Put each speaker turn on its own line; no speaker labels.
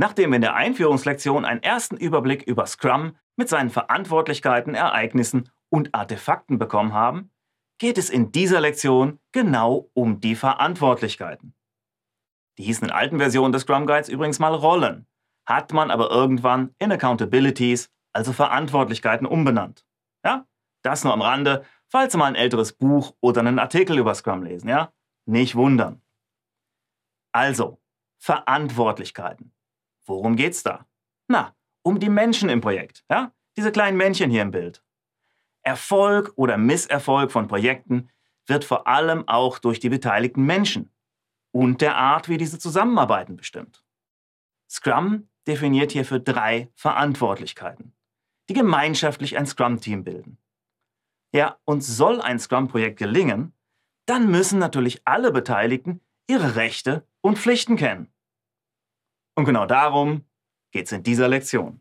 Nachdem wir in der Einführungslektion einen ersten Überblick über Scrum mit seinen Verantwortlichkeiten, Ereignissen und Artefakten bekommen haben, geht es in dieser Lektion genau um die Verantwortlichkeiten. Die hießen in alten Versionen des Scrum Guides übrigens mal Rollen, hat man aber irgendwann in Accountabilities, also Verantwortlichkeiten, umbenannt. Ja, das nur am Rande, falls Sie mal ein älteres Buch oder einen Artikel über Scrum lesen, ja? Nicht wundern. Also, Verantwortlichkeiten. Worum geht's da? Na, um die Menschen im Projekt, ja? Diese kleinen Männchen hier im Bild. Erfolg oder Misserfolg von Projekten wird vor allem auch durch die beteiligten Menschen und der Art, wie diese zusammenarbeiten, bestimmt. Scrum definiert hierfür drei Verantwortlichkeiten, die gemeinschaftlich ein Scrum-Team bilden. Ja, und soll ein Scrum-Projekt gelingen, dann müssen natürlich alle Beteiligten ihre Rechte und Pflichten kennen. Und genau darum geht es in dieser Lektion.